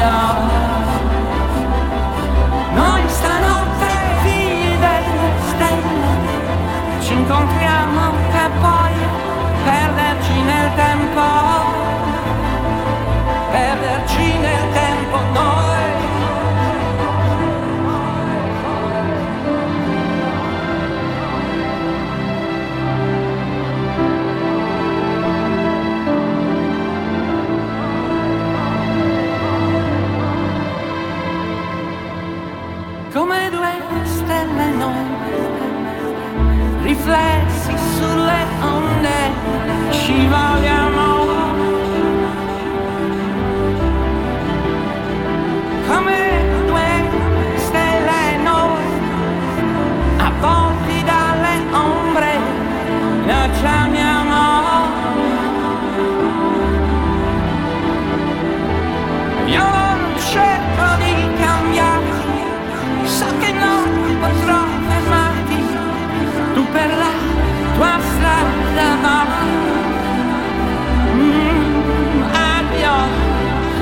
now.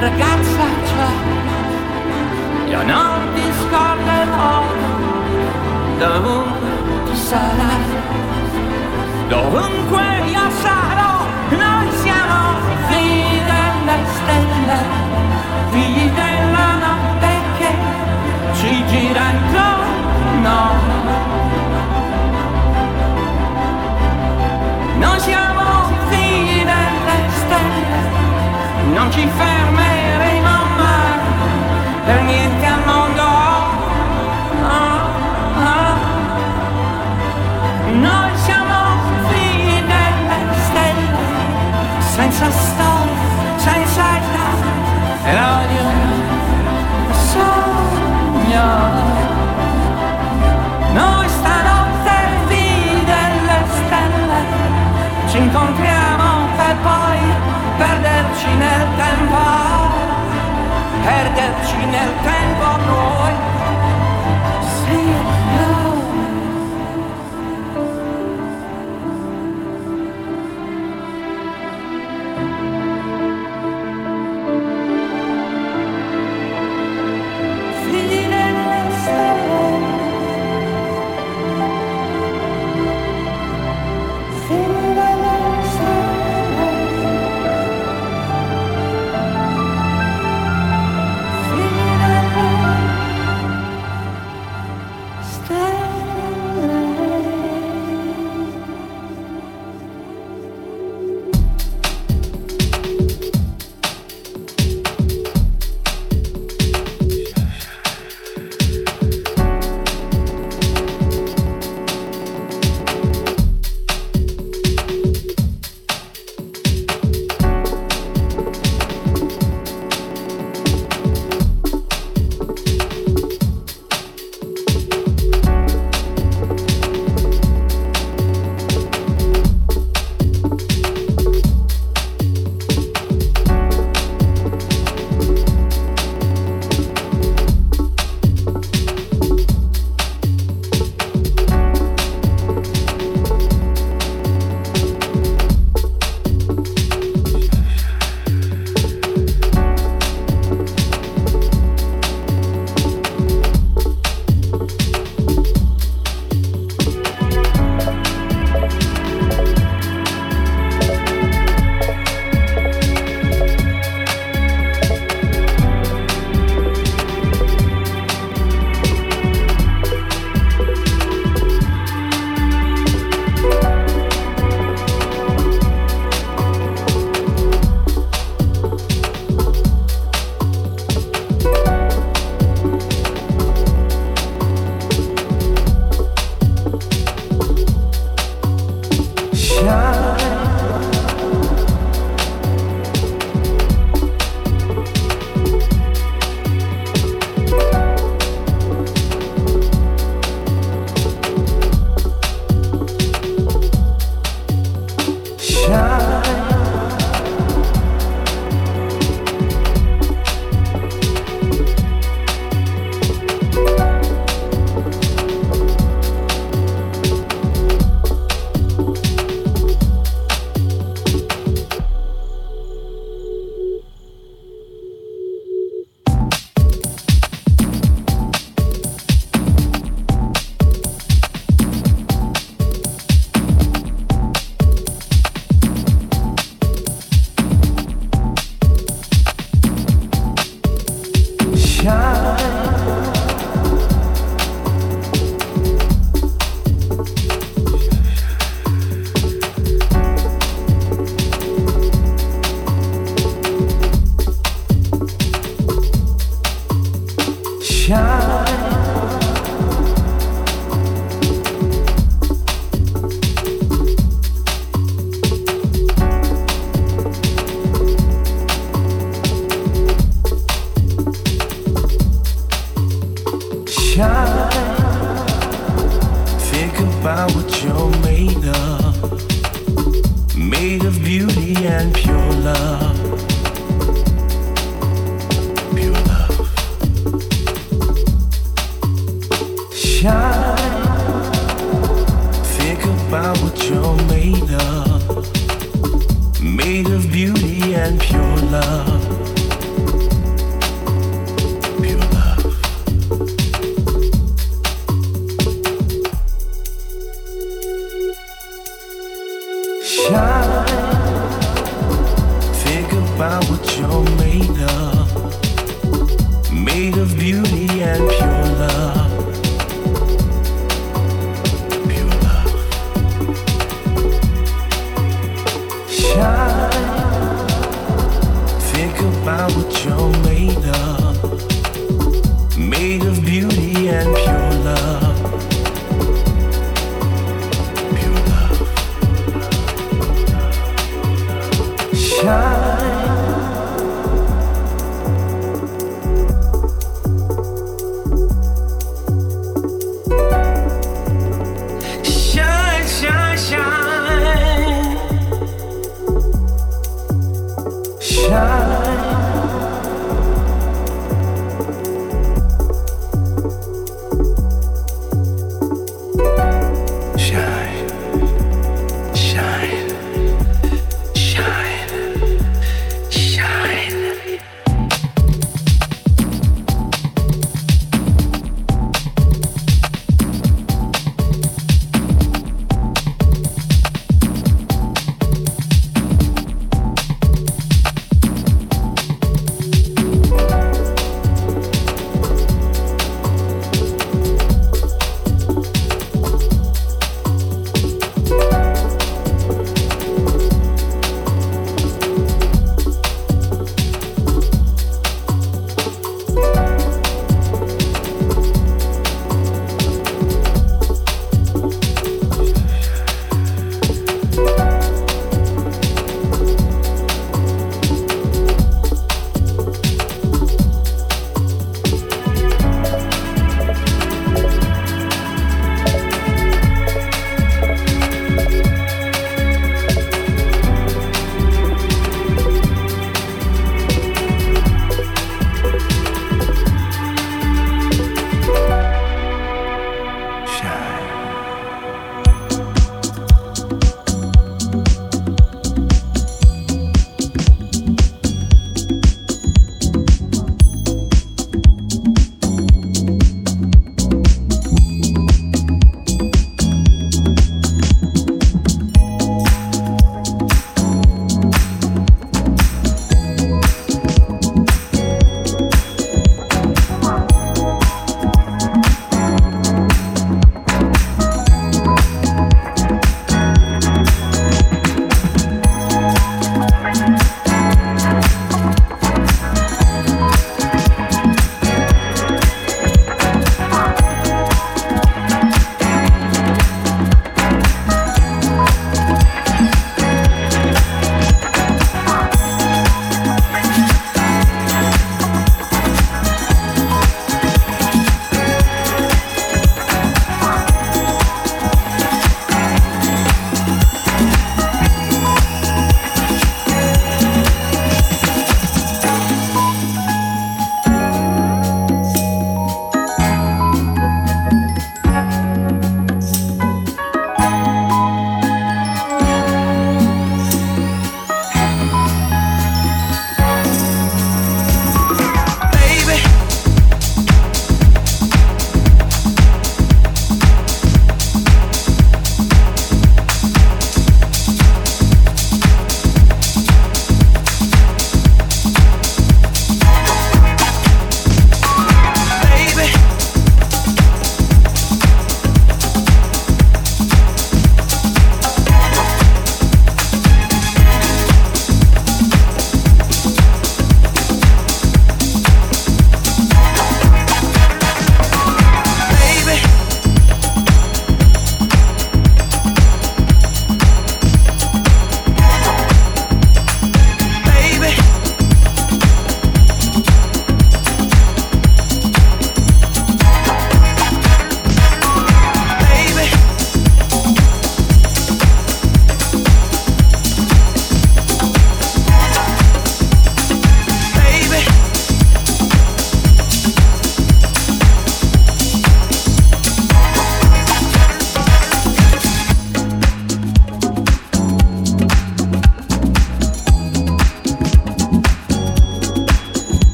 ragazza cioè. c'è, io non ti scorderò, dovunque tu sarai, dovunque io sarò, noi siamo figli delle stelle, figli della notte che ci gira intorno. Noi siamo figli delle stelle, non ci fermiamo. Noi stanotte vide delle stelle, ci incontriamo per poi perderci nel tempo, perderci nel tempo noi. about what you're made of.